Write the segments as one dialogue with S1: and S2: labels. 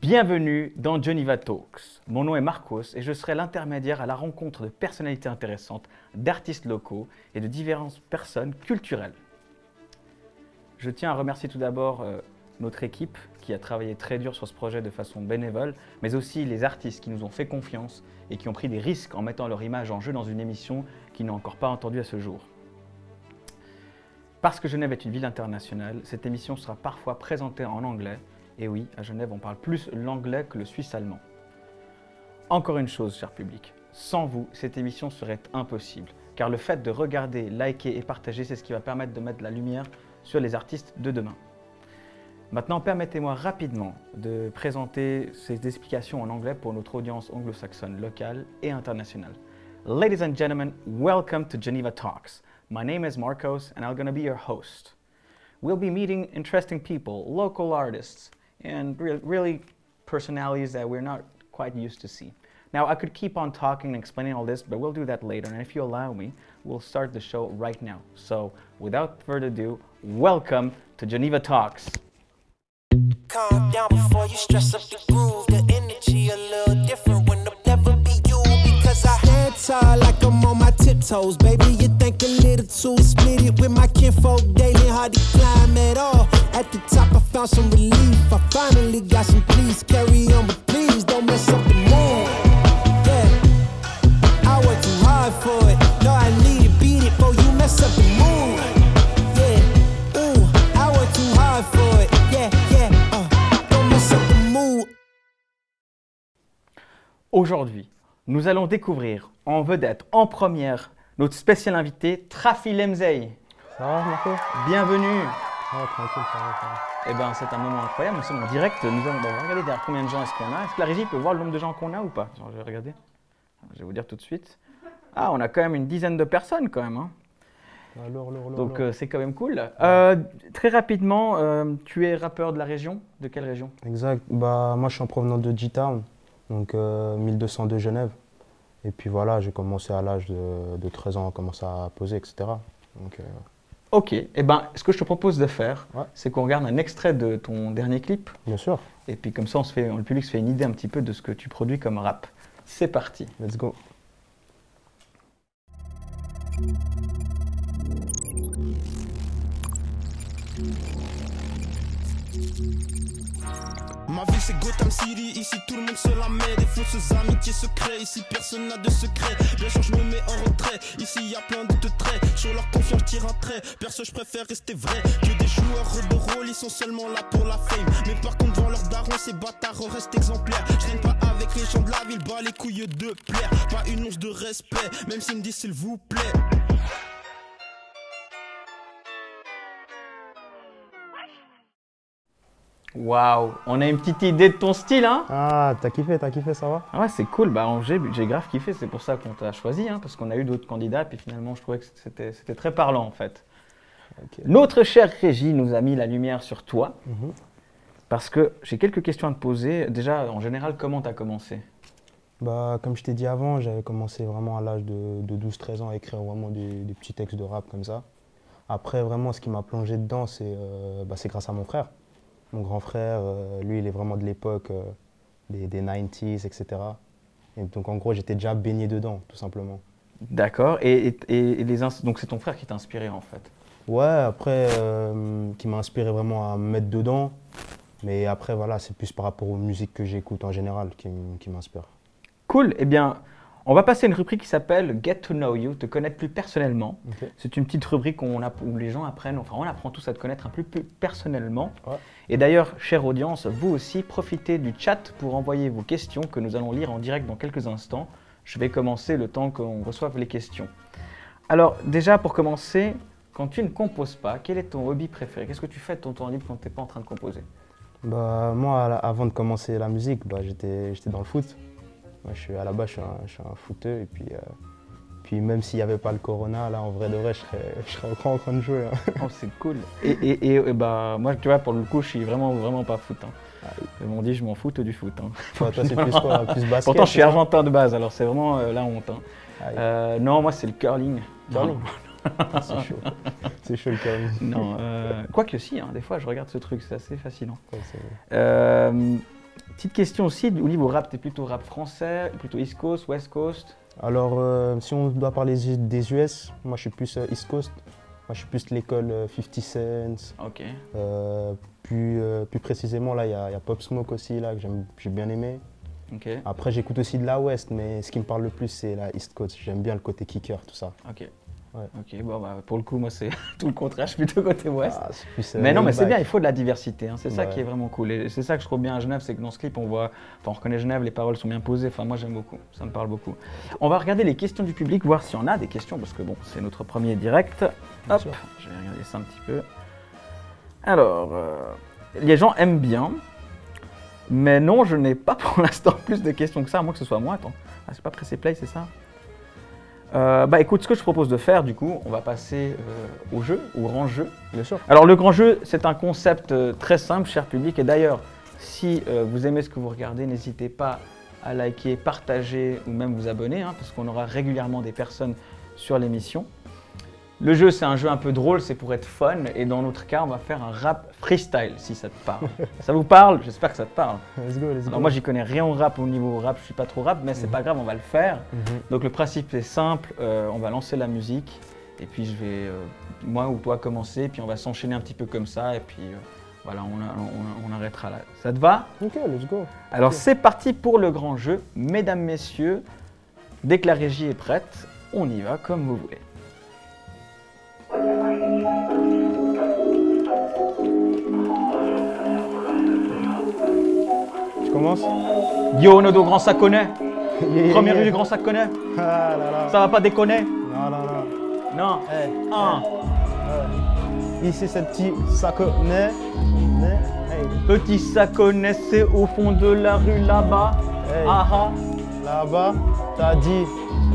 S1: Bienvenue dans Geneva Talks. Mon nom est Marcos et je serai l'intermédiaire à la rencontre de personnalités intéressantes, d'artistes locaux et de différentes personnes culturelles. Je tiens à remercier tout d'abord euh, notre équipe qui a travaillé très dur sur ce projet de façon bénévole, mais aussi les artistes qui nous ont fait confiance et qui ont pris des risques en mettant leur image en jeu dans une émission qu'ils n'ont encore pas entendue à ce jour. Parce que Genève est une ville internationale, cette émission sera parfois présentée en anglais. Et oui, à Genève, on parle plus l'anglais que le suisse-allemand. Encore une chose, cher public, sans vous, cette émission serait impossible, car le fait de regarder, liker et partager, c'est ce qui va permettre de mettre la lumière sur les artistes de demain. Maintenant, permettez-moi rapidement de présenter ces explications en anglais pour notre audience anglo-saxonne locale et internationale. Ladies and gentlemen, welcome to Geneva Talks. My name is Marcos and I'm going to be your host. We'll be meeting interesting people, local artists, and re- really personalities that we're not quite used to see. Now, I could keep on talking and explaining all this, but we'll do that later. And if you allow me, we'll start the show right now. So, without further ado, welcome to Geneva Talks.
S2: Calm down before you stress up the groove. The energy a little different baby. You think a little too split it with my kinfolk daily, hard to climb at all. At the top, I found some relief. I finally got some peace. Carry on, but please don't mess up the mood. Yeah, I work too hard for it. No, I need to beat it before you mess up the mood. I too hard for it. Yeah, yeah, uh, don't mess up the mood.
S1: Aujourd'hui, nous allons découvrir en vedette, en première, notre spécial invité, Trafi Lemzey.
S3: Ça va, Marco?
S1: Bienvenue.
S3: Ça va, tranquille, ça va, ça va.
S1: Eh ben, c'est un moment incroyable. Nous sommes en direct. Nous allons regarder derrière combien de gens est-ce qu'on a. Est-ce que la régie peut voir le nombre de gens qu'on a ou pas? Je vais regarder. Je vais vous dire tout de suite. Ah, on a quand même une dizaine de personnes quand même. hein.
S3: Alors,
S1: Donc euh, c'est quand même cool. Euh, très rapidement, euh, tu es rappeur de la région? De quelle région?
S3: Exact. Bah, moi, je suis en provenance de G-Town, donc euh, 1200 de Genève. Et puis voilà, j'ai commencé à l'âge de, de 13 ans à commencer à poser, etc. Donc, euh,
S1: Ok. Eh ben, ce que je te propose de faire,
S3: Ouais.
S1: c'est qu'on regarde un extrait de ton dernier clip.
S3: bien sûr,
S1: Et puis comme ça, on se fait, le public se fait une idée un petit peu de ce que tu produis comme rap. C'est parti.
S3: let's go.
S4: Ma ville c'est Gotham City, ici tout le monde se la met. Des fausses amitiés secrets, ici personne n'a de secret. Bien sûr je me mets en retrait, ici y a plein de traits. Sur leur confiance tire un trait, perso je préfère rester vrai Que des joueurs de rôle, ils sont seulement là pour la fame. Mais par contre devant leurs darons, ces bâtards restent exemplaires. Je pas avec les gens de la ville, bas les couilles de plaire. Pas une once de respect, même s'ils me disent s'il vous plaît
S1: Waouh On a une petite idée de ton style, hein
S3: Ah, t'as kiffé, t'as kiffé, ça va?
S1: Ah ouais, c'est cool. Bah, j'ai, j'ai grave kiffé. C'est pour ça qu'on t'a choisi, hein, parce qu'on a eu d'autres candidats. Puis finalement, je trouvais que c'était, très parlant, en fait. Notre chère Régie nous a mis la lumière sur toi,
S3: Mhm.
S1: parce que j'ai quelques questions à te poser. Déjà, en général, comment t'as commencé?
S3: Bah, comme je t'ai dit avant, j'avais commencé vraiment à l'âge de, de 12-13 ans à écrire vraiment des, des petits textes de rap comme ça. Après, vraiment, ce qui m'a plongé dedans, c'est euh, bah, c'est grâce à mon frère. Mon grand frère, euh, lui, il est vraiment de l'époque euh, des, des 90s, etc. Et donc, en gros, j'étais déjà baigné dedans, tout simplement.
S1: D'accord. Et, et- et- et les donc, c'est ton frère qui t'a inspiré, en fait?
S3: Ouais, après, euh, qui m'a inspiré vraiment à me mettre dedans. Mais après, voilà, c'est plus par rapport aux musiques que j'écoute en général qui, qui m'inspirent.
S1: Cool. Eh bien, on va passer à une rubrique qui s'appelle Get to Know You, te connaître plus personnellement. C'est une petite rubrique où, on app- où les gens apprennent, enfin, on apprend tous à te connaître un peu plus personnellement.
S3: Ouais.
S1: Et d'ailleurs, chère audience, vous aussi, profitez du chat pour envoyer vos questions que nous allons lire en direct dans quelques instants. Je vais commencer le temps qu'on reçoive les questions. Alors, déjà, pour commencer, quand tu ne composes pas, quel est ton hobby préféré? Qu'est-ce que tu fais de ton temps libre quand tu n'es pas en train de composer?
S3: Bah, moi, avant de commencer la musique, bah, j'étais dans le foot. Moi, je suis, à la base, je suis un, je suis un footeux. Et puis, euh, puis même s'il n'y avait pas le corona, là, en vrai de vrai, je serais, je serais encore en train de jouer. hein.
S1: Oh, c'est cool. Et, et- et- et bah, moi, tu vois, pour le coup, je suis vraiment, vraiment pas foot. hein. Ils m'ont dit, je m'en foutais du foot. hein.
S3: Toi, toi, c'est plus quoi Plus basket
S1: Pourtant, je suis argentin de base, alors c'est vraiment euh, la honte. hein. Euh, non, moi, c'est le curling.
S3: curling. C'est chaud. C'est chaud le curling.
S1: Non, euh, quoique si, hein, des fois, je regarde ce truc, c'est assez fascinant.
S3: Ouais,
S1: Petite question aussi, au niveau rap, t'es plutôt rap français, plutôt East Coast, West Coast?
S3: Alors, euh, si on doit parler des US, moi je suis plus euh, East Coast. Moi je suis plus de l'école euh, 50 Cent.
S1: Ok.
S3: Euh, plus, euh, plus précisément, là, il y, a il y a Pop Smoke aussi, là, que j'ai bien aimé.
S1: Ok.
S3: Après, j'écoute aussi de la West, mais ce qui me parle le plus, c'est la East Coast. J'aime bien le côté kicker, tout ça.
S1: Ok.
S3: Ouais.
S1: Ok, bon, bah, pour le coup, moi, c'est tout le contraire, je suis plutôt côté ouest.
S3: Ah, plus, euh,
S1: mais non, mais c'est bien, il faut de la diversité. hein, C'est ça qui est vraiment cool. Et c'est ça que je trouve bien à Genève, c'est que dans ce clip, on voit, enfin, on reconnaît Genève, les paroles sont bien posées. Enfin, moi, j'aime beaucoup. Ça me parle beaucoup. On va regarder les questions du public, voir s'il y en a des questions, parce que bon, c'est notre premier direct.
S3: Bien
S1: Hop,
S3: sûr.
S1: je vais regarder ça un petit peu. Alors, euh, les gens aiment bien, mais non, je n'ai pas pour l'instant plus de questions que ça, à moins que ce soit moi. Attends, ah, c'est pas pressé play, c'est ça? Euh, Bah écoute, ce que je propose de faire, du coup, on va passer euh, au jeu, au grand jeu.
S3: Bien sûr.
S1: Alors le grand jeu, c'est un concept euh, très simple, cher public. Et d'ailleurs, si vous aimez ce que vous regardez, n'hésitez pas à liker, partager ou même vous abonner, hein, parce qu'on aura régulièrement des personnes sur l'émission. Le jeu, c'est un jeu un peu drôle, c'est pour être fun. Et dans notre cas, on va faire un rap freestyle, si ça te parle. ça vous parle? J'espère que ça te parle.
S3: Let's go, let's go.
S1: Alors moi, j'y connais rien au rap, au niveau rap, je suis pas trop rap, mais c'est
S3: Mhm.
S1: pas grave, on va le faire.
S3: Mhm.
S1: Donc le principe est simple, euh, on va lancer la musique et puis je vais, euh, moi ou toi, commencer, puis on va s'enchaîner un petit peu comme ça et puis euh, voilà, on, on- on arrêtera là. Ça te va?
S3: Ok, let's go.
S1: Alors c'est parti pour le grand jeu. Mesdames, messieurs, dès que la régie est prête, on y va comme vous voulez.
S3: Tu commences
S1: Yo, Nodo Grand Saconnet,
S3: Yeah,
S1: première rue du Grand Saconnet,
S3: Ah là là.
S1: ça va pas déconner?
S3: Non, non, non.
S1: Non?
S3: Hey,
S1: Un,
S3: hey. Ici, c'est petit saconnet. Hey,
S1: petit Saconnet, c'est au fond de la rue là-bas. Ah ah.
S3: Là-bas, t'as dit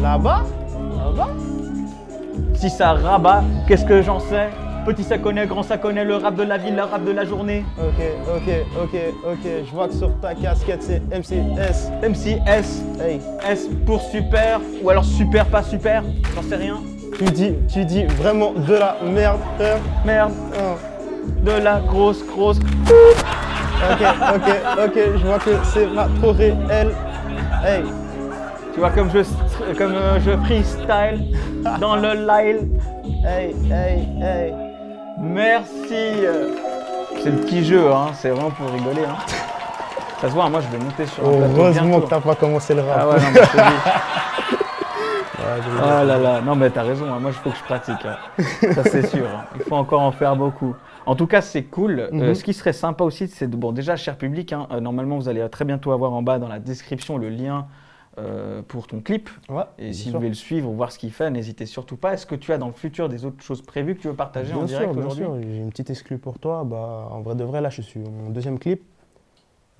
S3: là-bas? Là-bas?
S1: Si ça rabat, qu'est-ce que j'en sais? Petit ça connaît, grand ça connaît, le rap de la ville, le rap de la journée.
S3: Ok, ok, ok, ok. Je vois que sur ta casquette, c'est MCS.
S1: MCS,
S3: Hey,
S1: S pour super, ou alors super pas super, j'en sais rien.
S3: tu dis, tu dis vraiment de la merde. hein
S1: Merde,
S3: Hein.
S1: de la grosse, grosse.
S3: Ok, ok, ok. Je vois que c'est pas trop réel. Hey,
S1: Tu vois comme je, comme euh, je freestyle dans le live.
S3: hey, hey, hey.
S1: Merci. C'est le petit jeu, hein. c'est vraiment pour rigoler. Hein. Ça se voit, moi je vais monter sur un plateau
S3: Heureusement
S1: bientôt.
S3: que t'as pas commencé le rap.
S1: Ah ouais, non, mais je te dis.
S3: Ouais, je-
S1: Ah là là, non mais t'as raison, hein. moi il faut que je pratique, hein. ça c'est sûr, hein. il faut encore en faire beaucoup. En tout cas c'est cool, Euh,
S3: Mhm.
S1: ce qui serait sympa aussi c'est, de, bon déjà cher public, hein, euh, normalement vous allez très bientôt avoir en bas dans la description le lien euh, pour ton clip,
S3: Ouais,
S1: et si
S3: sûr.
S1: vous voulez le suivre ou voir ce qu'il fait, n'hésitez surtout pas. Est-ce que tu as dans le futur des autres choses prévues que tu veux partager en direct
S3: sûr, bien
S1: aujourd'hui?
S3: sûr. J'ai une petite exclue pour toi. Bah, en vrai de vrai, là, je suis sur mon deuxième clip.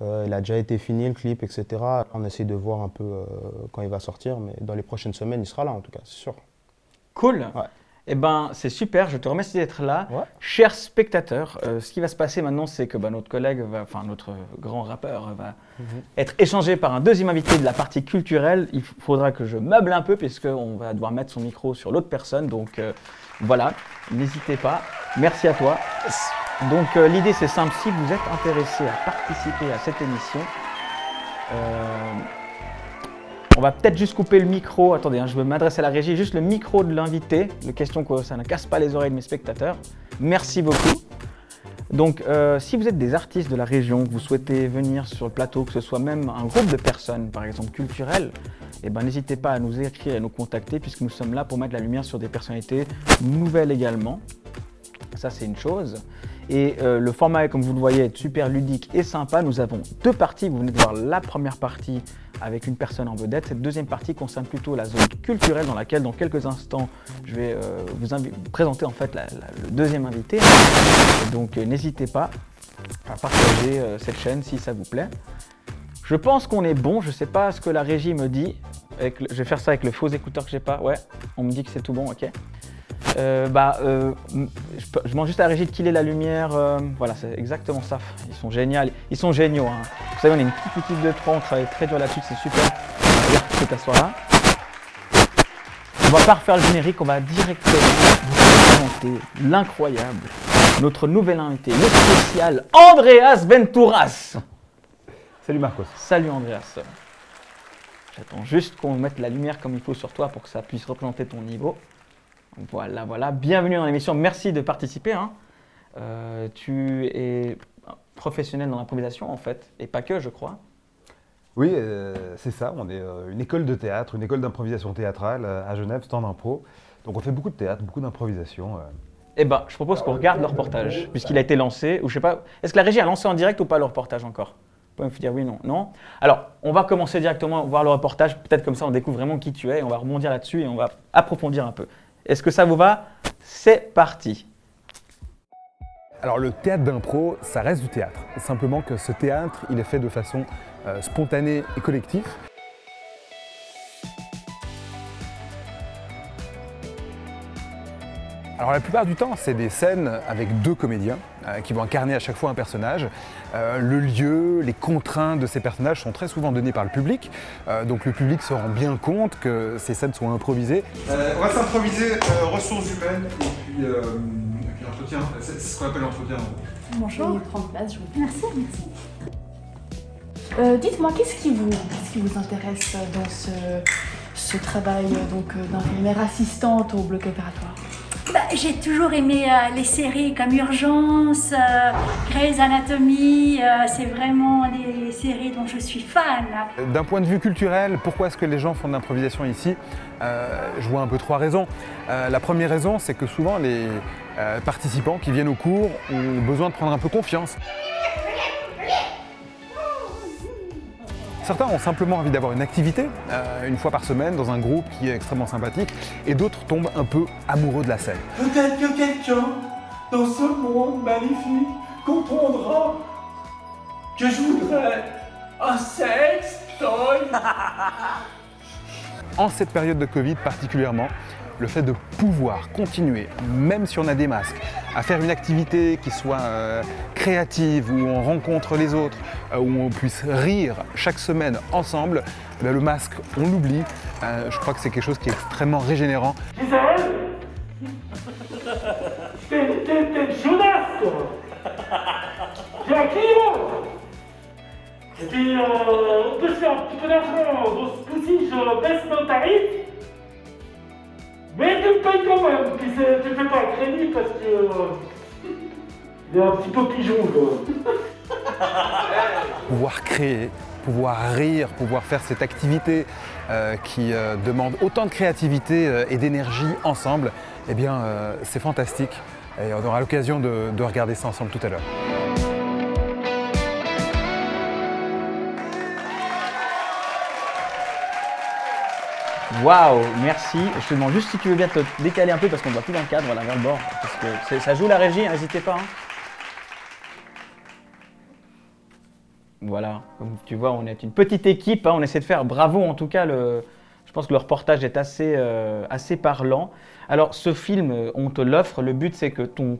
S3: Euh, il a déjà été fini, le clip, etc. On essaie de voir un peu euh, quand il va sortir, mais dans les prochaines semaines, il sera là, en tout cas, c'est sûr.
S1: Cool
S3: Ouais.
S1: Eh ben, c'est super, je te remercie d'être là.
S3: Ouais.
S1: Chers spectateurs, euh, ce qui va se passer maintenant, c'est que bah, notre collègue, enfin notre grand rappeur, va être échangé par un deuxième invité de la partie culturelle. Il faudra que je meuble un peu, puisqu'on va devoir mettre son micro sur l'autre personne. Donc euh, voilà, n'hésitez pas. Merci à toi. Donc euh, l'idée, c'est simple. Si vous êtes intéressé à participer à cette émission, on va peut-être juste couper le micro. Attendez, hein, je veux m'adresser à la régie. Juste le micro de l'invité. Le question que ça ne casse pas les oreilles de mes spectateurs. Merci beaucoup. Donc, euh, si vous êtes des artistes de la région, que vous souhaitez venir sur le plateau, que ce soit même un groupe de personnes, par exemple culturelles, eh ben, n'hésitez pas à nous écrire et à nous contacter, puisque nous sommes là pour mettre la lumière sur des personnalités nouvelles également. Ça, c'est une chose. Et euh, le format, comme vous le voyez, est super ludique et sympa. Nous avons deux parties. Vous venez de voir la première partie avec une personne en vedette. Cette deuxième partie concerne plutôt la zone culturelle dans laquelle, dans quelques instants, je vais euh, vous présenter en fait le deuxième invité. Donc, euh, n'hésitez pas à partager cette chaîne si ça vous plaît. Je pense qu'on est bon. Je ne sais pas ce que la régie me dit. Je vais faire ça avec le faux écouteur que j'ai pas. Ouais, on me dit que c'est tout bon. Ok. Euh, bah, euh, je, je demande juste à la régie de killer la lumière. euh, voilà, c'est exactement ça. Ils sont géniaux. Ils sont géniaux. hein. Vous savez, on est une petite équipe de trois. On travaille très dur là-dessus. C'est super. Regarde, tu peux t'asseoir là. On va pas refaire le générique. On va directement vous présenter l'incroyable, notre nouvel invité, le spécial Andreas Venturas.
S5: Salut Marcos.
S1: Salut Andreas. J'attends juste qu'on mette la lumière comme il faut sur toi pour que ça puisse représenter ton niveau. Voilà, voilà. Bienvenue dans l'émission. Merci de participer. hein. Euh, tu es professionnel dans l'improvisation en fait, et pas que, je crois.
S5: Oui, euh, c'est ça. On est euh, une école de théâtre, une école d'improvisation théâtrale à Genève, Stand Impro. Donc on fait beaucoup de théâtre, beaucoup d'improvisation.
S1: Eh ben, je propose qu'on regarde le reportage, puisqu'il a été lancé, ou je sais pas. Est-ce que la régie a lancé en direct ou pas le reportage encore? Vous pouvez me dire oui, non, non. Alors, on va commencer directement à voir le reportage. Peut-être comme ça, on découvre vraiment qui tu es. On va rebondir là-dessus et on va approfondir un peu. Est-ce que ça vous va? C'est parti.
S5: Alors le théâtre d'impro, ça reste du théâtre. Simplement que ce théâtre, il est fait de façon euh, spontanée et collective. Alors la plupart du temps, c'est des scènes avec deux comédiens euh, qui vont incarner à chaque fois un personnage. Euh, le lieu, les contraintes de ces personnages sont très souvent données par le public. Euh, donc le public se rend bien compte que ces scènes sont improvisées.
S6: Euh, on va s'improviser euh, ressources humaines et puis, euh, et puis entretien. C'est ce qu'on appelle l'entretien.
S7: Bonjour. prendre place, je vous Merci, merci. Euh, Dites-moi, qu'est-ce qui vous, qu'est-ce qui vous intéresse dans ce, ce travail donc d'infirmière assistante au bloc opératoire?
S8: Bah, J'ai toujours aimé euh, les séries comme Urgence, euh, Grey's Anatomy, euh, c'est vraiment des séries dont je suis fan.
S5: D'un point de vue culturel, pourquoi est-ce que les gens font de l'improvisation ici? Euh, Je vois un peu trois raisons. La première raison, c'est que souvent les participants qui viennent au cours ont besoin de prendre un peu confiance. Certains ont simplement envie d'avoir une activité, euh, une fois par semaine, dans un groupe qui est extrêmement sympathique, et d'autres tombent un peu amoureux de la scène.
S9: Peut-être que quelqu'un dans ce monde magnifique comprendra que je voudrais un sexe toy.
S5: En cette période de Covid particulièrement, le fait de pouvoir continuer, même si on a des masques, à faire une activité qui soit euh, créative, où on rencontre les autres, euh, où on puisse rire chaque semaine ensemble, eh le masque, on l'oublie. Euh, je crois que c'est quelque chose qui est extrêmement régénérant.
S9: Et puis, euh, on peut faire un petit peu d'argent. Ce baisse. Mais tu me payes quand même. Puis, tu fais pas un crédit parce que... euh, il est un petit peu pigeon, même.
S5: pouvoir créer, pouvoir rire, pouvoir faire cette activité euh, qui euh, demande autant de créativité et d'énergie ensemble, eh bien c'est fantastique. Et on aura l'occasion de regarder ça ensemble tout à l'heure.
S1: Waouh, merci. Je te demande juste si tu veux bien te décaler un peu parce qu'on ne voit dans le cadre, voilà, vers le bord. Parce que ça joue la régie, hein, n'hésitez pas. hein. Voilà, comme tu vois, on est une petite équipe, hein, on essaie de faire bravo en tout cas. Je pense que le reportage est assez, euh, parlant. Alors ce film, euh, on te l'offre, le but c'est que ton,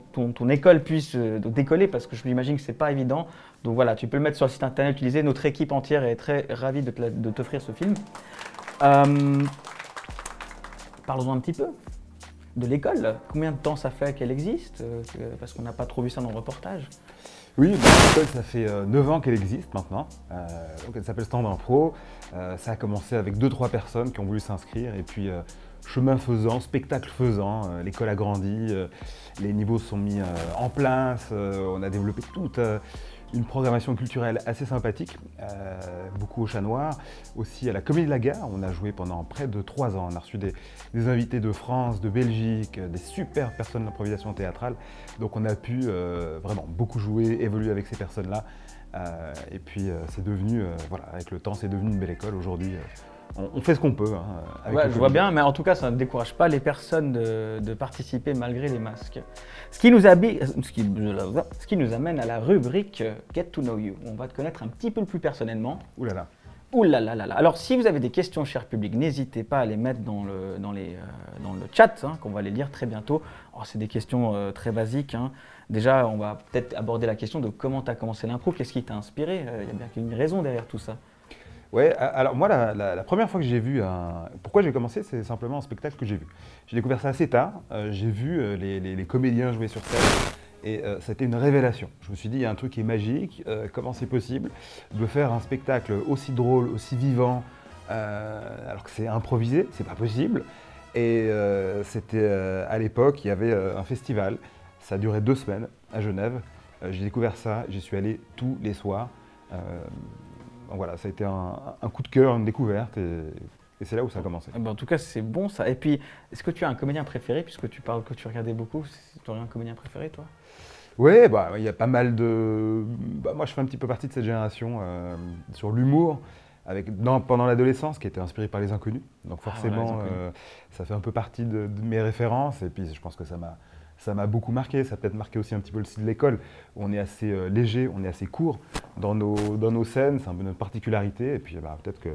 S1: école puisse euh, décoller parce que je m'imagine que c'est pas évident. Donc voilà, tu peux le mettre sur le site internet, utiliser. Notre équipe entière est très ravie de t'offrir ce film. Euh, Parlons un petit peu de l'école. Combien de temps ça fait qu'elle existe Euh, Parce qu'on n'a pas trop vu ça dans le reportage.
S5: Oui, bah, l'école, ça fait 9 ans qu'elle existe maintenant. Euh, elle s'appelle Stand Impro. Euh, ça a commencé avec 2-3 personnes qui ont voulu s'inscrire. Et puis, euh, chemin faisant, spectacle faisant, euh, l'école a grandi, euh, les niveaux sont mis euh, en place. euh, on a développé toute euh, une programmation culturelle assez sympathique, euh, beaucoup au Chat Noir, aussi à la Comédie de la Gare. On a joué pendant près de 3 ans. On a reçu des, invités de France, de Belgique, euh, des super personnes d'improvisation théâtrale. Donc on a pu euh, vraiment beaucoup jouer, évoluer avec ces personnes-là. Et puis c'est devenu, voilà, avec le temps, c'est devenu une belle école. Aujourd'hui, on, on fait ce qu'on peut. hein, avec
S1: Ouais,
S5: le
S1: je vois bien, mais en tout cas, ça ne décourage pas les personnes de, de participer malgré les masques. Ce qui, nous habi- ce, qui, ce qui nous amène à la rubrique euh, Get to Know You. On va te connaître un petit peu plus personnellement.
S5: Ouh là là.
S1: Ouh là là là là. Alors, si vous avez des questions, cher public, n'hésitez pas à les mettre dans le, dans les, euh, dans le chat, hein, qu'on va les lire très bientôt. Oh, c'est des questions euh, très basiques. hein. Déjà, on va peut-être aborder la question de comment tu as commencé l'impro, qu'est-ce qui t'a inspiré? Euh, Il y a bien une raison derrière tout ça.
S5: Ouais, a- alors moi, la, la- première fois que j'ai vu un. Pourquoi j'ai commencé C'est simplement un spectacle que j'ai vu. J'ai découvert ça assez tard. Euh, j'ai vu euh, les, comédiens jouer sur scène. Et euh, c'était une révélation. Je me suis dit, il y a un truc qui est magique, euh, comment c'est possible de faire un spectacle aussi drôle, aussi vivant, alors que c'est improvisé, c'est pas possible. Et c'était à l'époque, il y avait un festival, ça a duré deux semaines à Genève. J'ai découvert ça, j'y suis allé tous les soirs. Donc voilà, ça a été un, un coup de cœur, une découverte, et, et c'est là où ça a commencé.
S1: Eh ben, en tout cas, c'est bon ça. Et puis, est-ce que tu as un comédien préféré, puisque tu parles que tu regardais beaucoup Tu aurais un comédien préféré, toi?
S5: Oui, bah, il y a pas mal de. bah, moi, je fais un petit peu partie de cette génération euh, sur l'humour, avec dans- pendant l'adolescence, qui était inspiré par les inconnus. Donc
S1: Ah, voilà,
S5: forcément,
S1: Les Inconnus.
S5: euh, ça fait un peu partie de, de mes références. Et puis, je pense que ça m'a. Ça m'a beaucoup marqué, ça a peut-être marqué aussi un petit peu le style de l'école, on est assez euh, léger, on est assez court dans nos, dans nos scènes, c'est un peu notre particularité, et puis bah, peut-être que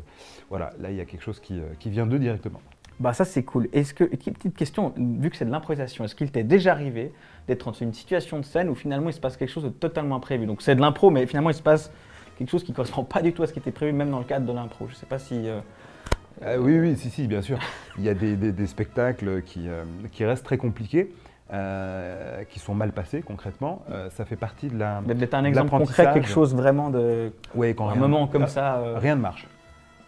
S5: voilà, là il y a quelque chose qui, euh, qui vient d'eux directement.
S1: Bah ça c'est cool. Est-ce que et petite question, vu que c'est de l'improvisation, est-ce qu'il t'est déjà arrivé d'être dans une situation de scène où finalement il se passe quelque chose de totalement imprévu? Donc c'est de l'impro, mais finalement il se passe quelque chose qui ne correspond pas du tout à ce qui était prévu, même dans le cadre de l'impro. Je ne sais pas si. euh,
S5: Euh, oui, oui, si, si, bien sûr. Il y a des, des- des spectacles qui, euh, qui restent très compliqués, euh, qui sont mal passés concrètement. Euh, ça fait partie de la.
S1: Peut-être un exemple concret, quelque chose vraiment de.
S5: Ouais, quand
S1: un
S5: rien-
S1: moment comme
S5: Ah,
S1: ça. euh,
S5: Rien ne marche.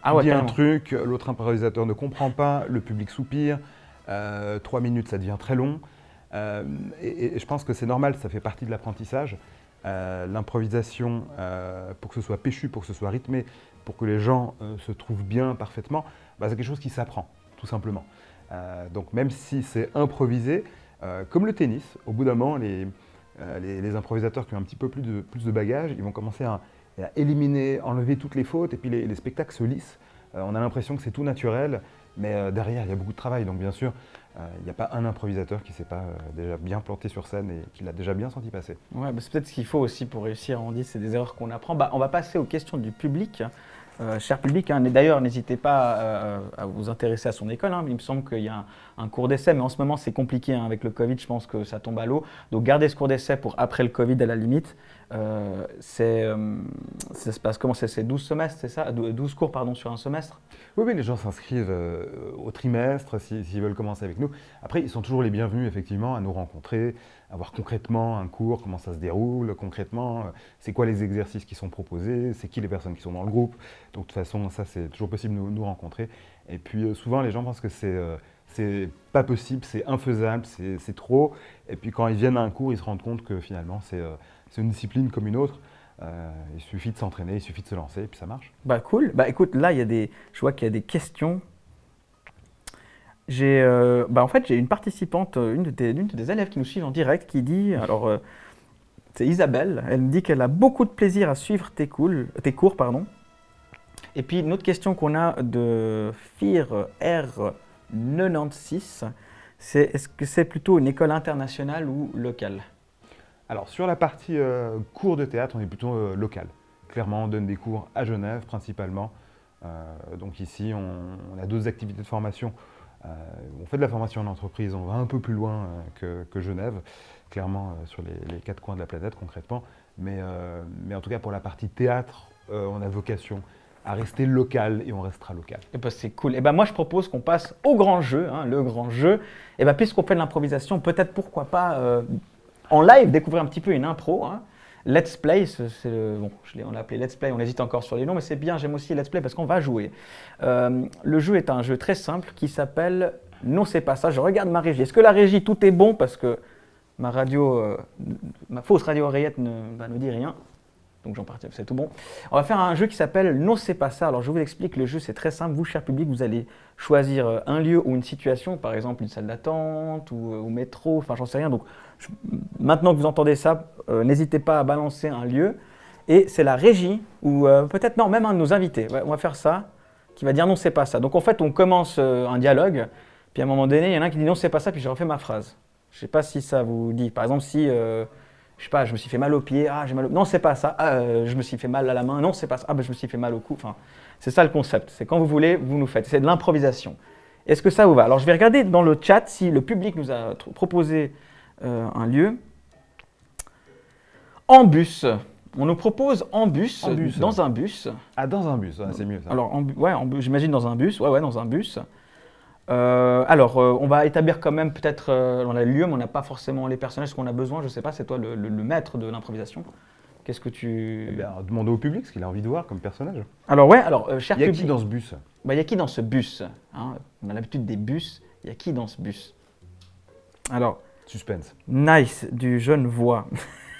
S1: Ah ouais,
S5: dis un truc, l'autre improvisateur ne comprend pas, le public soupire, trois minutes ça devient très long. Et, et je pense que c'est normal, ça fait partie de l'apprentissage. L'improvisation, pour que ce soit péchu, pour que ce soit rythmé, pour que les gens se trouvent bien parfaitement, bah, c'est quelque chose qui s'apprend, tout simplement. Donc même si c'est improvisé, euh, comme le tennis, au bout d'un moment, les, euh, les, les improvisateurs qui ont un petit peu plus de, plus de bagages, ils vont commencer à, éliminer, enlever toutes les fautes, et puis les, les spectacles se lissent. Euh, on a l'impression que c'est tout naturel, mais derrière, il y a beaucoup de travail. Donc bien sûr, il n'y a pas un improvisateur qui ne s'est pas déjà bien planté sur scène et qui l'a déjà bien senti passer.
S1: Ouais, bah, c'est peut-être ce qu'il faut aussi pour réussir. On dit c'est des erreurs qu'on apprend. Bah, on va passer aux questions du public. Euh, cher public, hein, d'ailleurs, n'hésitez pas euh, à vous intéresser à son école. hein. Il me semble qu'il y a un, un cours d'essai, mais en ce moment, c'est compliqué hein, avec le Covid. Je pense que ça tombe à l'eau. Donc, gardez ce cours d'essai pour après le Covid, à la limite. Euh, c'est, euh, passe comment? C'est, c'est 12 semestres, c'est ça? 12 cours, pardon, sur un semestre?
S5: Oui, oui, les gens s'inscrivent euh, au trimestre si- s'ils veulent commencer avec nous. Après, ils sont toujours les bienvenus, effectivement, à nous rencontrer, à voir concrètement un cours, comment ça se déroule, concrètement, euh, c'est quoi les exercices qui sont proposés, c'est qui les personnes qui sont dans le groupe. Donc, de toute façon, ça, c'est toujours possible de nous, rencontrer. Et puis, souvent, les gens pensent que c'est c'est pas possible, c'est infaisable, c'est trop. Et puis, quand ils viennent à un cours, ils se rendent compte que finalement, c'est c'est une discipline comme une autre. Euh, il suffit de s'entraîner, il suffit de se lancer, et puis ça marche.
S1: Bah cool. Bah écoute, là il y a des, je vois qu'il y a des questions. J'ai, euh, bah en fait j'ai une participante, euh, une une des élèves qui nous suivent en direct, qui dit, alors c'est Isabelle, elle me dit qu'elle a beaucoup de plaisir à suivre tes, tes cours, pardon. Et puis une autre question qu'on a de Fir R96, c'est est-ce que c'est plutôt une école internationale ou locale?
S5: Alors sur la partie euh, cours de théâtre, on est plutôt euh, local. Clairement, on donne des cours à Genève principalement. Euh, donc ici, on, a d'autres activités de formation. On fait de la formation en entreprise, on va un peu plus loin que, Genève, clairement sur les, quatre coins de la planète concrètement. Mais, en tout cas, pour la partie théâtre, on a vocation à rester local et on restera local.
S1: Eh ben, c'est cool. Et ben moi je propose qu'on passe au grand jeu, hein, le grand jeu. Et ben puisqu'on fait de l'improvisation, peut-être pourquoi pas en live découvrir un petit peu une impro. hein. Let's play, bon, je on l'a appelé Let's play, on hésite encore sur les noms, mais c'est bien. J'aime aussi Let's play parce qu'on va jouer. Euh, le jeu est un jeu très simple qui s'appelle Non c'est pas ça. Je regarde ma régie. Est-ce que la régie tout est bon? Parce que ma radio, euh, ma fausse radio oreillette ne va nous dire rien. Donc j'en partais, c'est tout bon. On va faire un jeu qui s'appelle Non, c'est pas ça. Alors je vous explique, le jeu c'est très simple. Vous, cher public, vous allez choisir euh, un lieu ou une situation, par exemple une salle d'attente ou euh, au métro, enfin j'en sais rien. Donc maintenant que vous entendez ça, euh, n'hésitez pas à balancer un lieu. Et c'est la régie, ou euh, peut-être non, même un de nos invités, on va faire ça, qui va dire non, c'est pas ça. Donc en fait, on commence euh, un dialogue, puis à un moment donné, il y en a un qui dit non, c'est pas ça, puis je refais ma phrase. Je sais pas si ça vous dit. Par exemple, si. Je sais pas, je me suis fait mal au pied, ah j'ai mal au... Non, c'est pas ça, Ah, euh, je me suis fait mal à la main, non, c'est pas ça, ah ben, je me suis fait mal au cou. Enfin, c'est ça le concept, c'est quand vous voulez, vous nous faites, c'est de l'improvisation. Est-ce que ça vous va? Alors je vais regarder dans le chat si le public nous a proposé euh, un lieu. En bus, on nous propose en bus,
S5: En bus.
S1: dans un bus.
S5: Ah, dans un bus, ouais, c'est mieux ça.
S1: Alors, en ouais, j'imagine dans un bus, ouais, ouais, dans un bus. Euh, alors, euh, on va établir quand même peut-être euh, dans les lieux, mais on n'a pas forcément les personnages qu'on a besoin. Je sais pas, c'est toi le, le- le maître de l'improvisation. Qu'est-ce que tu.
S5: Eh bien, demandez au public ce qu'il a envie de voir comme personnage.
S1: Alors, ouais, alors, euh, cher
S5: Il y a
S1: public.
S5: qui dans ce bus?
S1: Bah, il y a qui dans ce bus hein? On a l'habitude des bus. Il y a qui dans ce bus? Alors,
S5: Suspense.
S1: nice du jeune voix.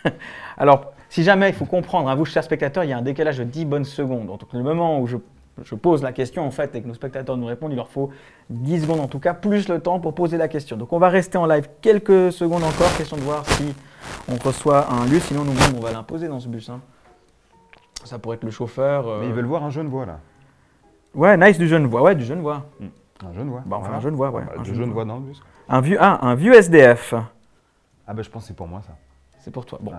S1: Alors, si jamais il faut comprendre, à vous, chers spectateurs, il y a un décalage de 10 bonnes secondes. Donc, le moment où je, je pose la question, en fait, et que nos spectateurs nous répondent, il leur faut 10 secondes en tout cas, plus le temps pour poser la question. Donc, on va rester en live quelques secondes encore, question de voir si on reçoit un lieu. Sinon, nous-mêmes, on va l'imposer dans ce bus. hein. Ça pourrait être le chauffeur. euh,
S5: Mais ils veulent voir un jeune voix là.
S1: Ouais, nice du jeune voix. Ouais, du jeune voix.
S5: Un jeune voix.
S1: Bah, enfin,
S5: Voilà.
S1: un jeune voix, ouais.
S5: Bah,
S1: un jeune
S5: jeune
S1: voix.
S5: voix dans le bus.
S1: Un vieux, ah, un vieux SDF.
S5: Ah bah je pense que c'est pour moi ça.
S1: C'est pour toi. Bon.
S5: Ouais.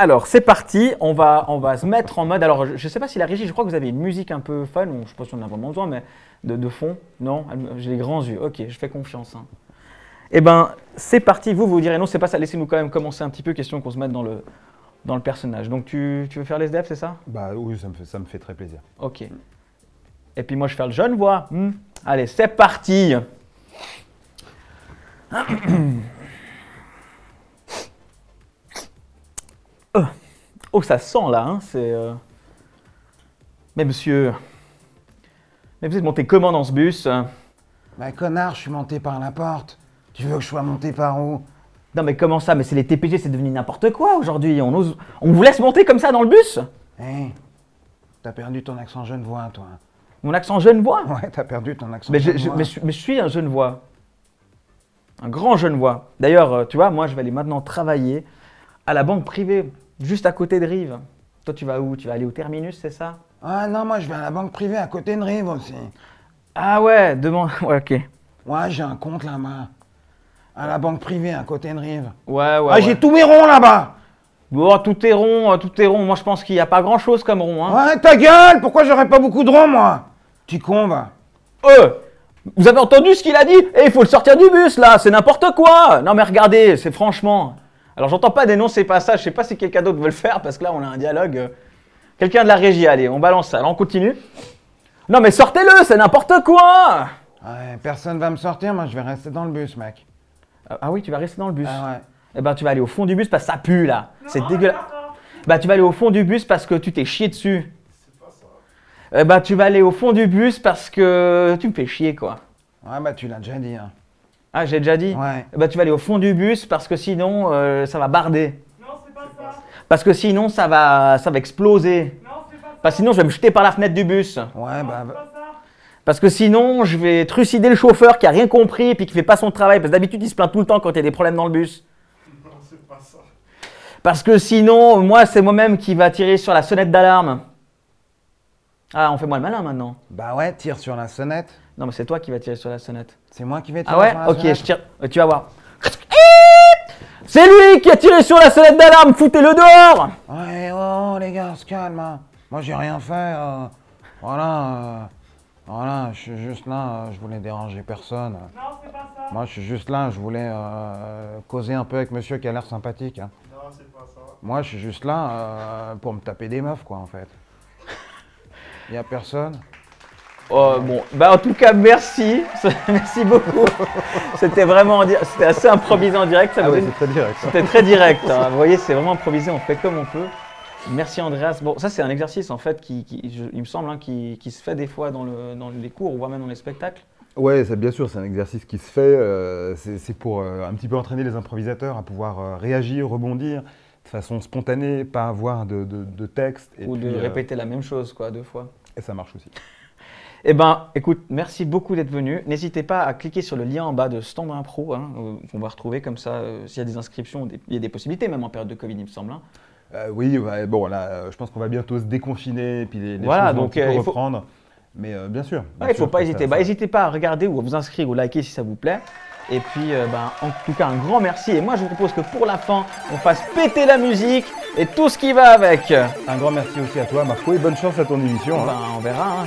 S1: Alors, c'est parti. On va, on va se mettre en mode. Alors, je ne sais pas si la régie, je crois que vous avez une musique un peu fun. Je ne sais pas si on en a vraiment besoin, mais de, de fond. Non? J'ai les grands yeux. Ok, je fais confiance. hein. Eh ben, c'est parti. Vous, vous direz non, c'est pas ça. Laissez-nous quand même commencer un petit peu. Question qu'on se mette dans le, dans le personnage. Donc, tu, tu veux faire les SDF, c'est ça?
S5: Bah oui, ça me fait, ça me fait très plaisir.
S1: Ok. Et puis moi, je fais le jeune voix. Hmm. Allez, c'est parti. Euh. Oh, ça sent là, hein, c'est. euh. Mais monsieur. Mais vous êtes monté comment dans ce bus hein?
S10: Bah connard, je suis monté par la porte. Tu veux que je sois monté par où?
S1: Non, mais comment ça? Mais c'est les TPG, c'est devenu n'importe quoi aujourd'hui. On, ose... On vous laisse monter comme ça dans le bus?
S10: Hé T'as perdu ton accent jeune voix, toi.
S1: Mon accent jeune voix
S10: Ouais, t'as perdu ton accent
S1: Mais je, je- mais je- mais je suis un jeune voix. Un grand jeune voix. D'ailleurs, euh, tu vois, moi, je vais aller maintenant travailler à la banque privée, juste à côté de Rive. Toi, tu vas où? Tu vas aller au terminus, c'est ça?
S10: Ah non, moi je vais à la banque privée à côté de Rive aussi.
S1: Ah ouais, demande. Ouais, ok.
S10: Ouais, j'ai un compte là-bas. À la banque privée à côté de Rive.
S1: Ouais, ouais.
S10: ah,
S1: ouais.
S10: j'ai tous mes ronds là-bas
S1: Bon, tout est rond, euh, tout est rond. Moi, je pense qu'il n'y a pas grand-chose comme rond. Hein.
S10: Ouais, ta gueule Pourquoi j'aurais pas beaucoup de ronds, moi? Tu con, va.
S1: Euh, vous avez entendu ce qu'il a dit? Eh, il faut le sortir du bus, là, c'est n'importe quoi Non, mais regardez, c'est franchement... Alors, j'entends pas dénoncer pas ça, je sais pas si quelqu'un d'autre veut le faire, parce que là, on a un dialogue... euh, Quelqu'un de la régie, allez, on balance ça, alors on continue. Non, mais sortez-le, c'est n'importe quoi
S10: Ouais, personne va me sortir, moi je vais rester dans le bus, mec.
S1: Ah, ah oui, tu vas rester dans le bus.
S10: Ah ouais.
S1: Eh ben, tu vas aller au fond du bus parce que ça pue, là. C'est dégueulasse. Bah, tu vas aller au fond du bus parce que tu t'es chié dessus. Eh ben, tu vas aller au fond du bus parce que tu me fais chier, quoi.
S10: Ouais, bah tu l'as déjà dit. Hein.
S1: Ah, j'ai déjà dit
S10: Ouais.
S1: Eh ben, tu vas aller au fond du bus parce que sinon, euh, ça va barder.
S9: Non, c'est pas ça.
S1: Parce que sinon, ça va, ça va exploser.
S9: Non, c'est pas ça.
S1: Parce que sinon, je vais me jeter par la fenêtre du bus.
S10: Ouais, bah.
S9: C'est pas ça.
S1: Parce que sinon, je vais trucider le chauffeur qui a rien compris et puis qui fait pas son travail. Parce que d'habitude, il se plaint tout le temps quand il y a des problèmes dans le bus.
S9: Non, c'est pas ça.
S1: Parce que sinon, moi, c'est moi-même qui va tirer sur la sonnette d'alarme. Ah, on fait moi le malin maintenant.
S10: Bah ouais, tire sur la sonnette.
S1: Non, mais c'est toi qui vas tirer sur la sonnette.
S10: C'est moi qui vais tirer
S1: Ah ouais
S10: sur la
S1: Ok,
S10: sonnette.
S1: je tire. Euh, Tu vas voir. C'est lui qui a tiré sur la sonnette d'alarme. Foutez-le dehors.
S10: Ouais, oh, les gars, on se calme. hein. Moi, j'ai rien fait. euh, voilà. euh, voilà, je suis juste là, euh, je voulais déranger personne.
S9: Non, c'est pas ça.
S10: Moi, je suis juste là, je voulais euh, causer un peu avec monsieur qui a l'air sympathique. hein.
S9: Non, c'est pas ça.
S10: Moi, je suis juste là euh, pour me taper des meufs, quoi, en fait. Y a personne
S1: Oh, bon, bah en tout cas, merci. merci beaucoup. C'était vraiment, c'était assez improvisé en direct. Ça
S5: Ah c'est très direct. ça.
S1: C'était très direct. hein. Vous voyez, c'est vraiment improvisé. On fait comme on peut. Merci Andreas. Bon, ça c'est un exercice en fait qui, qui- je- il me semble, hein, qui, qui se fait des fois dans, le, dans les cours, voire même dans les spectacles.
S5: C'est bien sûr, c'est un exercice qui se fait. euh, c'est pour euh, un petit peu entraîner les improvisateurs à pouvoir euh, réagir, rebondir de façon spontanée, pas avoir de, de- de texte. Et
S1: ou de
S5: puis,
S1: répéter la même chose, quoi, deux fois.
S5: et ça marche aussi.
S1: Eh ben, écoute, merci beaucoup d'être venu. N'hésitez pas à cliquer sur le lien en bas de Stand Impro, hein, euh, qu'on va retrouver comme ça. euh, S'il y a des inscriptions, il y a des possibilités, même en période de Covid, il me semble. hein.
S5: Euh, oui, ouais, bon, là, euh, je pense qu'on va bientôt se déconfiner, et puis les, les
S1: Voilà,
S5: choses vont
S1: donc, euh, il faut-
S5: reprendre. Mais bien sûr.
S1: Ouais, il ne faut pas hésiter. Bah, N'hésitez pas à regarder ou à vous inscrire ou liker si ça vous plaît. Et puis, ben, en tout cas, un grand merci. Et moi, je vous propose que pour la fin, on fasse péter la musique et tout ce qui va avec.
S5: Un grand merci aussi à toi, Marco, et bonne chance à ton émission. hein.
S1: Ben, on verra. hein.